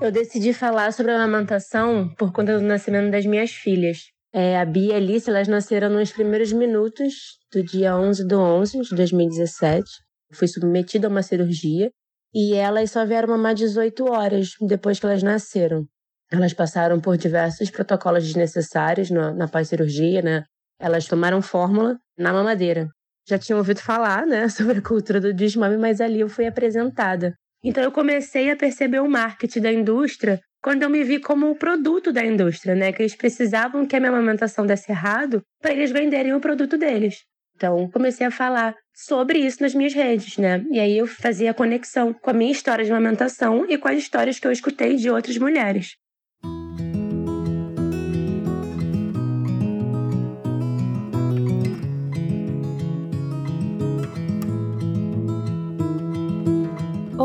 Eu decidi falar sobre a amamentação por conta do nascimento das minhas filhas. É, a Bia e a Alice, elas nasceram nos primeiros minutos do dia 11 do 11 de 2017. Fui submetida a uma cirurgia e elas só vieram mamar 18 horas depois que elas nasceram. Elas passaram por diversos protocolos desnecessários na, na pós-cirurgia, né? Elas tomaram fórmula na mamadeira. Já tinham ouvido falar, né, sobre a cultura do desmame, mas ali eu fui apresentada. Então eu comecei a perceber o marketing da indústria quando eu me vi como o produto da indústria, né? Que eles precisavam que a minha amamentação desse errado para eles venderem o produto deles. Então, comecei a falar sobre isso nas minhas redes, né? E aí eu fazia a conexão com a minha história de amamentação e com as histórias que eu escutei de outras mulheres.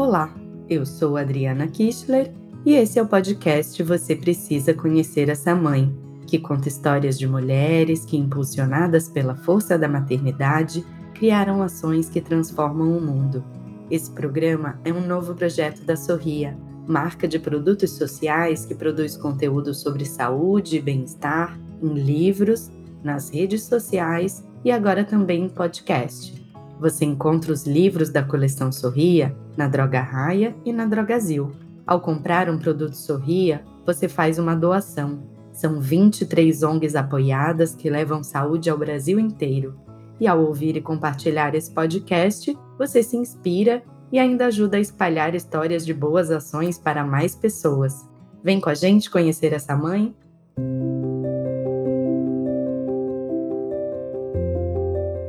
Olá, eu sou Adriana Kistler e esse é o podcast Você Precisa Conhecer Essa Mãe, que conta histórias de mulheres que, impulsionadas pela força da maternidade, criaram ações que transformam o mundo. Esse programa é um novo projeto da Sorria, marca de produtos sociais que produz conteúdo sobre saúde e bem-estar em livros, nas redes sociais e agora também em podcast. Você encontra os livros da coleção Sorria na Droga Raia e na Drogazil. Ao comprar um produto Sorria, você faz uma doação. São 23 ONGs apoiadas que levam saúde ao Brasil inteiro. E ao ouvir e compartilhar esse podcast, você se inspira e ainda ajuda a espalhar histórias de boas ações para mais pessoas. Vem com a gente conhecer essa mãe?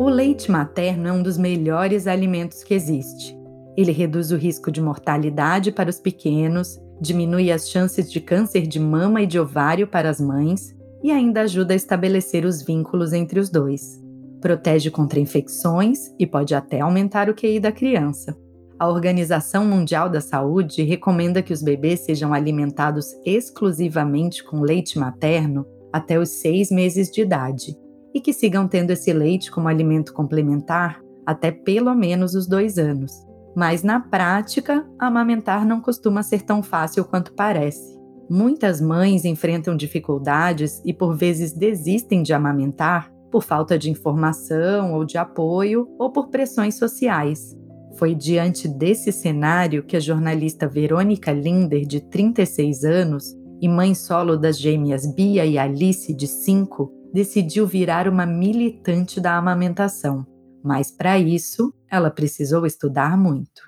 O leite materno é um dos melhores alimentos que existe. Ele reduz o risco de mortalidade para os pequenos, diminui as chances de câncer de mama e de ovário para as mães e ainda ajuda a estabelecer os vínculos entre os dois. Protege contra infecções e pode até aumentar o QI da criança. A Organização Mundial da Saúde recomenda que os bebês sejam alimentados exclusivamente com leite materno até os seis meses de idade e que sigam tendo esse leite como alimento complementar até pelo menos os dois anos. Mas na prática, amamentar não costuma ser tão fácil quanto parece. Muitas mães enfrentam dificuldades e por vezes desistem de amamentar por falta de informação ou de apoio ou por pressões sociais. Foi diante desse cenário que a jornalista Verônica Linder, de 36 anos, e mãe solo das gêmeas Bia e Alice, de 5, decidiu virar uma militante da amamentação. Mas para isso, ela precisou estudar muito.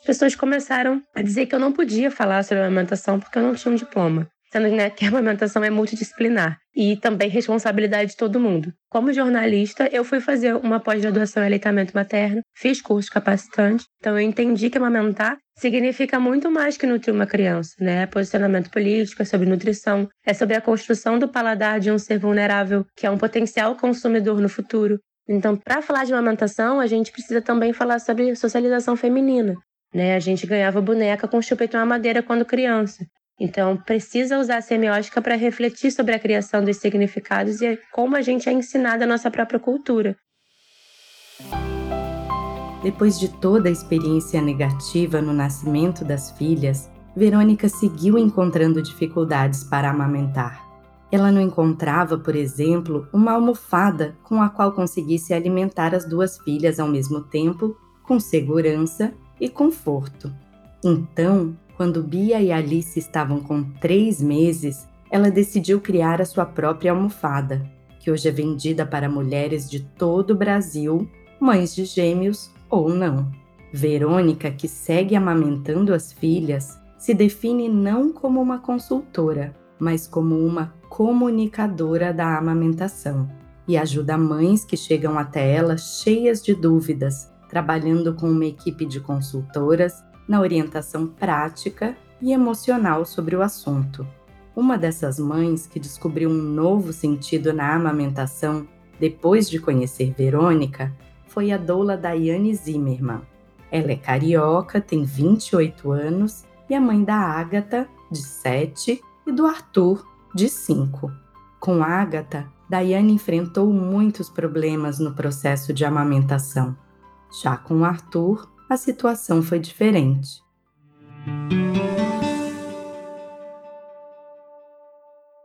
As pessoas começaram a dizer que eu não podia falar sobre amamentação porque eu não tinha um diploma sendo né, que a amamentação é multidisciplinar e também responsabilidade de todo mundo. Como jornalista, eu fui fazer uma pós-graduação em aleitamento materno, fiz curso capacitante, então eu entendi que amamentar significa muito mais que nutrir uma criança, né? É posicionamento político, é sobre nutrição, é sobre a construção do paladar de um ser vulnerável que é um potencial consumidor no futuro. Então, para falar de amamentação, a gente precisa também falar sobre socialização feminina. Né? A gente ganhava boneca com chupeta na madeira quando criança. Então, precisa usar a semiótica para refletir sobre a criação dos significados e como a gente é ensinado a nossa própria cultura. Depois de toda a experiência negativa no nascimento das filhas, Verônica seguiu encontrando dificuldades para amamentar. Ela não encontrava, por exemplo, uma almofada com a qual conseguisse alimentar as duas filhas ao mesmo tempo, com segurança e conforto. Então, quando Bia e Alice estavam com três meses, ela decidiu criar a sua própria almofada, que hoje é vendida para mulheres de todo o Brasil, mães de gêmeos ou não. Verônica, que segue amamentando as filhas, se define não como uma consultora, mas como uma comunicadora da amamentação e ajuda mães que chegam até ela cheias de dúvidas, trabalhando com uma equipe de consultoras na orientação prática e emocional sobre o assunto. Uma dessas mães que descobriu um novo sentido na amamentação depois de conhecer Verônica foi a doula Daiane Zimmermann. Ela é carioca, tem 28 anos e é mãe da Ágata, de 7, e do Arthur, de 5. Com Ágata, Daiane enfrentou muitos problemas no processo de amamentação. Já com Arthur, a situação foi diferente.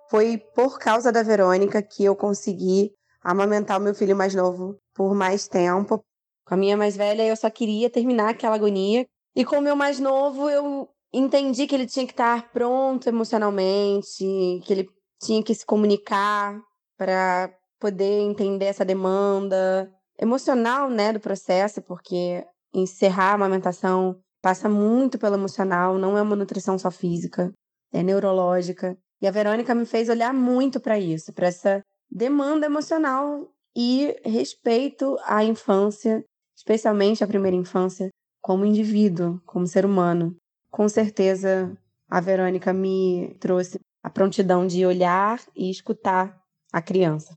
Foi por causa da Verônica que eu consegui amamentar o meu filho mais novo por mais tempo. Com a minha mais velha, eu só queria terminar aquela agonia. E com o meu mais novo, eu entendi que ele tinha que estar pronto emocionalmente, que ele tinha que se comunicar para poder entender essa demanda emocional, né, do processo, porque encerrar a amamentação passa muito pelo emocional, não é uma nutrição só física, é neurológica. E a Verônica me fez olhar muito para isso, para essa demanda emocional e respeito à infância, especialmente a primeira infância, como indivíduo, como ser humano. Com certeza, a Verônica me trouxe a prontidão de olhar e escutar a criança.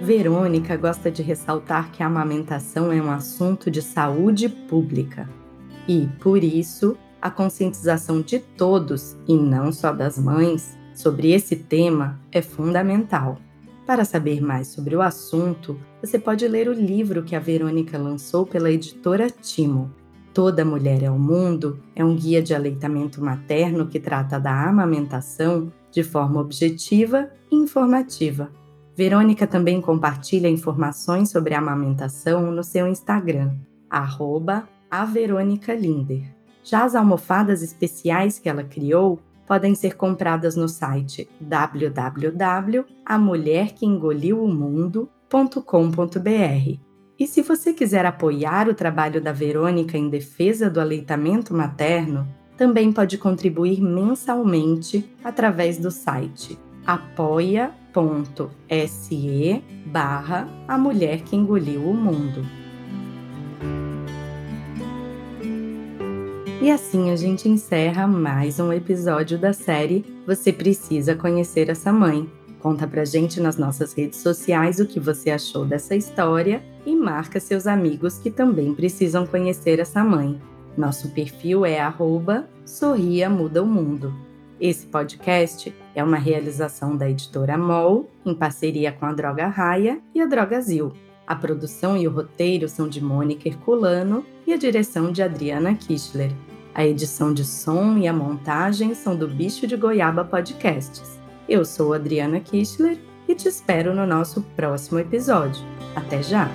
Verônica gosta de ressaltar que a amamentação é um assunto de saúde pública e, por isso, a conscientização de todos, e não só das mães, sobre esse tema é fundamental. Para saber mais sobre o assunto, você pode ler o livro que a Verônica lançou pela editora Timo. Toda Mulher é o Mundo é um guia de aleitamento materno que trata da amamentação de forma objetiva e informativa. Verônica também compartilha informações sobre amamentação no seu Instagram, arroba. Já as almofadas especiais que ela criou podem ser compradas no site www.amulherqueengoliuomundo.com.br. E se você quiser apoiar o trabalho da Verônica em defesa do aleitamento materno, também pode contribuir mensalmente através do site apoia.se barra A Mulher que Engoliu o Mundo. E assim a gente encerra mais um episódio da série Você Precisa Conhecer Essa Mãe. Conta pra gente nas nossas redes sociais o que você achou dessa história e marca seus amigos que também precisam conhecer essa mãe. Nosso perfil é arroba Sorria Muda o Mundo. Esse podcast é uma realização da editora MOL, em parceria com a Droga Raia e a Drogazil. A produção e o roteiro são de Mônica Herculano e a direção de Adriana Kischler. A edição de som e a montagem são do Bicho de Goiaba Podcasts. Eu sou Adriana Kischler e te espero no nosso próximo episódio. Até já!